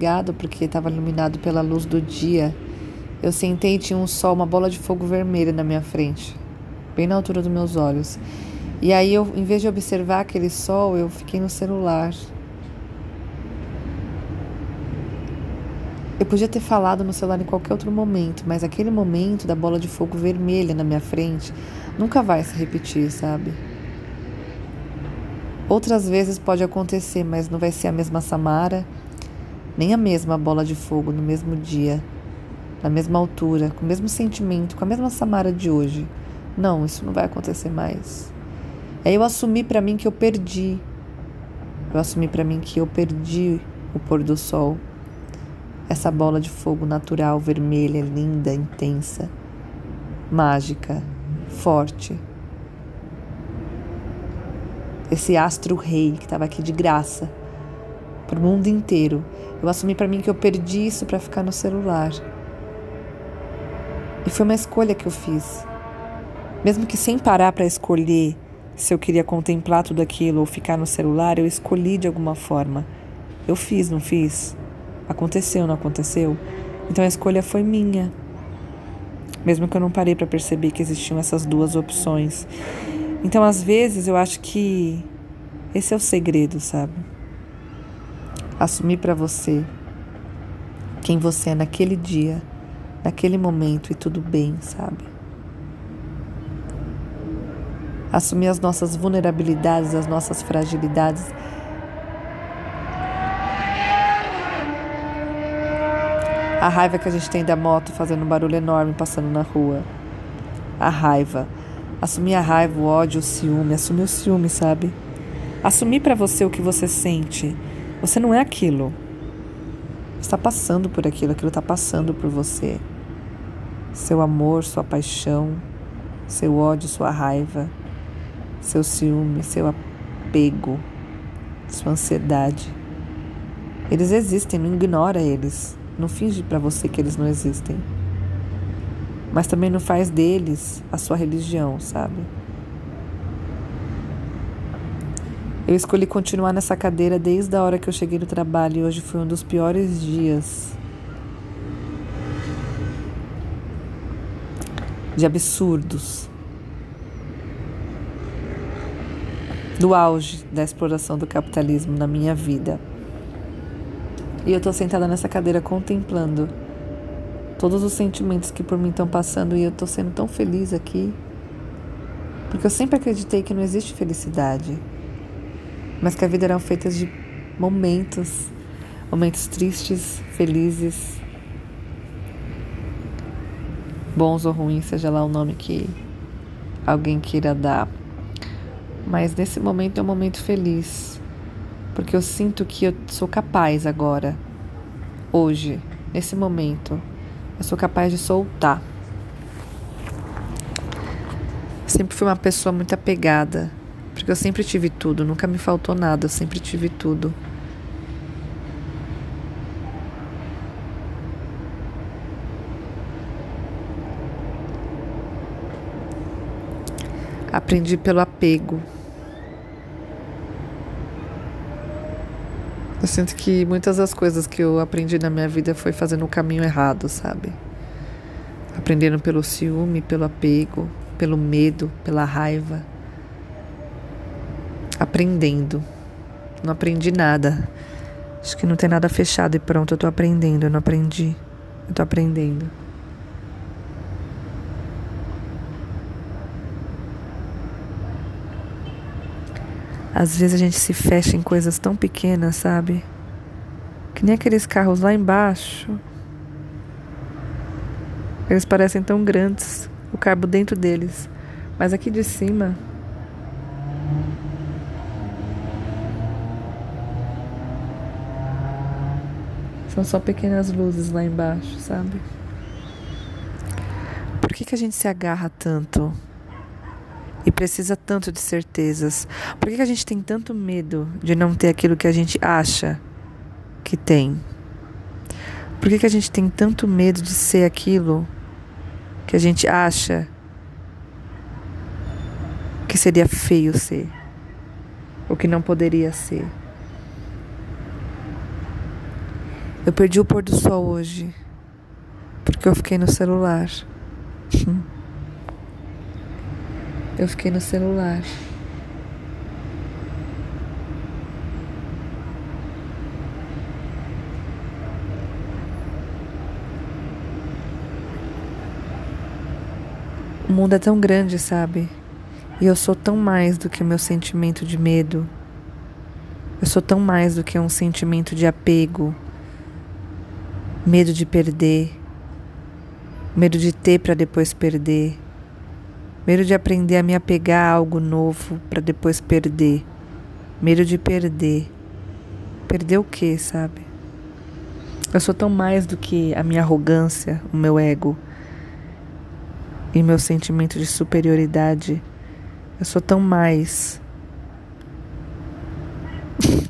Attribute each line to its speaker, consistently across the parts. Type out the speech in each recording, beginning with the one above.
Speaker 1: Gado porque estava iluminado pela luz do dia. Eu sentei e tinha um sol, uma bola de fogo vermelha na minha frente, bem na altura dos meus olhos. E aí eu, em vez de observar aquele sol, eu fiquei no celular. Eu podia ter falado no celular em qualquer outro momento, mas aquele momento da bola de fogo vermelha na minha frente nunca vai se repetir, sabe? Outras vezes pode acontecer, mas não vai ser a mesma Samara, nem a mesma bola de fogo no mesmo dia, na mesma altura, com o mesmo sentimento, com a mesma Samara de hoje. Não, isso não vai acontecer mais. Aí eu assumi para mim que eu perdi. Eu assumi para mim que eu perdi o pôr do sol essa bola de fogo natural, vermelha, linda, intensa, mágica, forte. Esse astro rei que estava aqui de graça para o mundo inteiro. Eu assumi para mim que eu perdi isso para ficar no celular. E foi uma escolha que eu fiz. Mesmo que sem parar para escolher se eu queria contemplar tudo aquilo ou ficar no celular, eu escolhi de alguma forma. Eu fiz, não fiz? Aconteceu, não aconteceu? Então a escolha foi minha. Mesmo que eu não parei para perceber que existiam essas duas opções. Então, às vezes, eu acho que esse é o segredo, sabe? Assumir para você quem você é naquele dia, naquele momento e tudo bem, sabe? Assumir as nossas vulnerabilidades, as nossas fragilidades A raiva que a gente tem da moto fazendo um barulho enorme passando na rua. A raiva. Assumir a raiva, o ódio, o ciúme. Assumir o ciúme, sabe? Assumir para você o que você sente. Você não é aquilo. Está passando por aquilo, aquilo está passando por você. Seu amor, sua paixão, seu ódio, sua raiva, seu ciúme, seu apego, sua ansiedade. Eles existem, não ignora eles. Não finge para você que eles não existem. Mas também não faz deles a sua religião, sabe? Eu escolhi continuar nessa cadeira desde a hora que eu cheguei no trabalho e hoje foi um dos piores dias. De absurdos. Do auge da exploração do capitalismo na minha vida. E eu estou sentada nessa cadeira contemplando todos os sentimentos que por mim estão passando e eu estou sendo tão feliz aqui. Porque eu sempre acreditei que não existe felicidade, mas que a vida era feita de momentos, momentos tristes, felizes, bons ou ruins, seja lá o nome que alguém queira dar. Mas nesse momento é um momento feliz porque eu sinto que eu sou capaz agora, hoje, nesse momento, eu sou capaz de soltar. Sempre fui uma pessoa muito apegada, porque eu sempre tive tudo, nunca me faltou nada, eu sempre tive tudo. Aprendi pelo apego. Eu sinto que muitas das coisas que eu aprendi na minha vida foi fazendo o caminho errado, sabe? Aprendendo pelo ciúme, pelo apego, pelo medo, pela raiva. Aprendendo. Não aprendi nada. Acho que não tem nada fechado e pronto, eu tô aprendendo, eu não aprendi. Eu tô aprendendo. Às vezes a gente se fecha em coisas tão pequenas, sabe? Que nem aqueles carros lá embaixo. Eles parecem tão grandes, o carbo dentro deles. Mas aqui de cima. São só pequenas luzes lá embaixo, sabe? Por que, que a gente se agarra tanto e precisa tanto de certezas? Por que, que a gente tem tanto medo de não ter aquilo que a gente acha que tem? Por que, que a gente tem tanto medo de ser aquilo que a gente acha que seria feio ser? Ou que não poderia ser? Eu perdi o pôr do sol hoje porque eu fiquei no celular. Eu fiquei no celular. O mundo é tão grande, sabe? E eu sou tão mais do que o meu sentimento de medo. Eu sou tão mais do que um sentimento de apego, medo de perder, medo de ter para depois perder, medo de aprender a me apegar a algo novo para depois perder, medo de perder. Perder o quê, sabe? Eu sou tão mais do que a minha arrogância, o meu ego e meu sentimento de superioridade. Eu sou tão mais.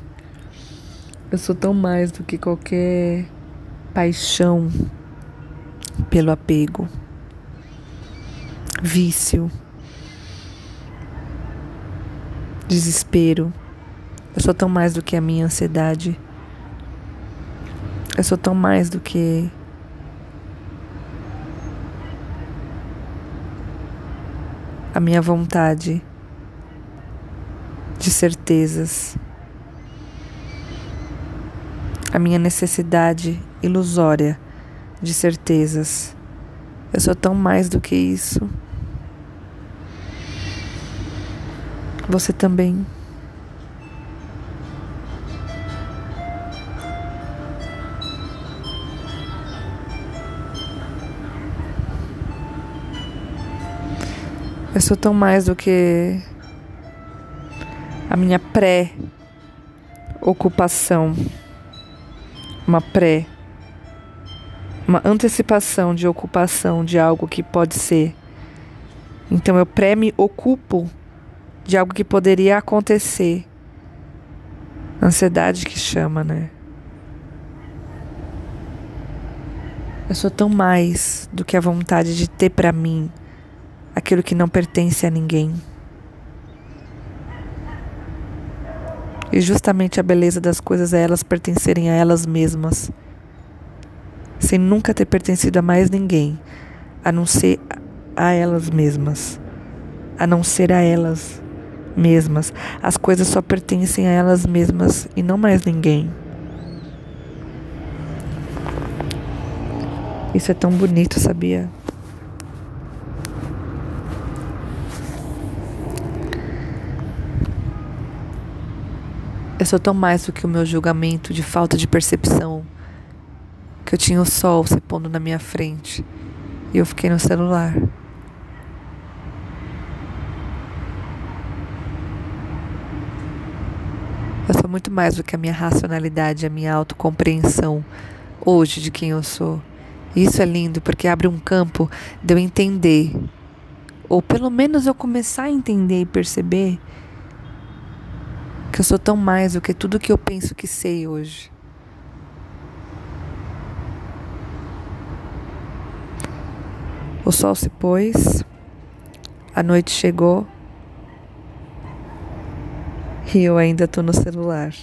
Speaker 1: Eu sou tão mais do que qualquer paixão pelo apego, vício, desespero. Eu sou tão mais do que a minha ansiedade. Eu sou tão mais do que a minha vontade de certezas, a minha necessidade ilusória de certezas. Eu sou tão mais do que isso. Você também. Eu sou tão mais do que a minha pré-ocupação. Uma pré. Uma antecipação de ocupação de algo que pode ser. Então eu pré-me ocupo de algo que poderia acontecer. Ansiedade que chama, né? Eu sou tão mais do que a vontade de ter para mim aquilo que não pertence a ninguém. E justamente a beleza das coisas é elas pertencerem a elas mesmas, sem nunca ter pertencido a mais ninguém, a não ser a elas mesmas, a não ser a elas mesmas. As coisas só pertencem a elas mesmas e não mais ninguém. Isso é tão bonito, sabia? Eu sou tão mais do que o meu julgamento de falta de percepção. Que eu tinha o sol se pondo na minha frente e eu fiquei no celular. Eu sou muito mais do que a minha racionalidade, a minha autocompreensão hoje de quem eu sou. Isso é lindo porque abre um campo de eu entender, ou pelo menos eu começar a entender e perceber que eu sou tão mais do que tudo que eu penso que sei hoje. O sol se pôs, a noite chegou e eu ainda estou no celular.